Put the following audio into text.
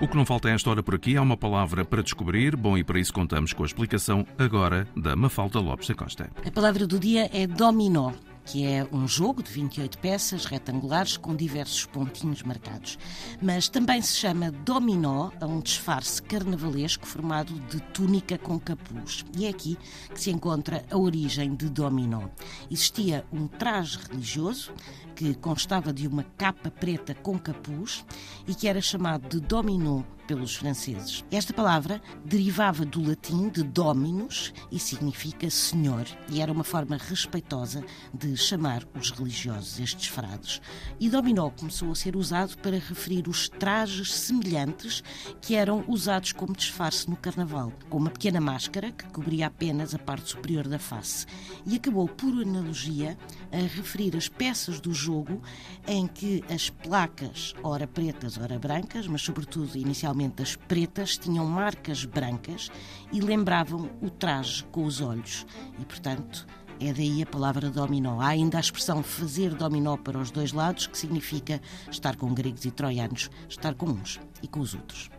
O que não falta a esta hora por aqui é uma palavra para descobrir. Bom, e para isso contamos com a explicação agora da Mafalda Lopes da Costa. A palavra do dia é dominó que é um jogo de 28 peças retangulares com diversos pontinhos marcados. Mas também se chama dominó a um disfarce carnavalesco formado de túnica com capuz. E é aqui que se encontra a origem de dominó. Existia um traje religioso que constava de uma capa preta com capuz e que era chamado de dominó pelos franceses. Esta palavra derivava do latim de dominus e significa senhor, e era uma forma respeitosa de chamar os religiosos, estes frades. E dominó começou a ser usado para referir os trajes semelhantes que eram usados como disfarce no carnaval, com uma pequena máscara que cobria apenas a parte superior da face, e acabou, por analogia, a referir as peças do jogo em que as placas, ora pretas, ora brancas, mas sobretudo inicialmente as pretas tinham marcas brancas e lembravam o traje com os olhos. E, portanto, é daí a palavra dominó. Há ainda a expressão fazer dominó para os dois lados, que significa estar com gregos e troianos, estar com uns e com os outros.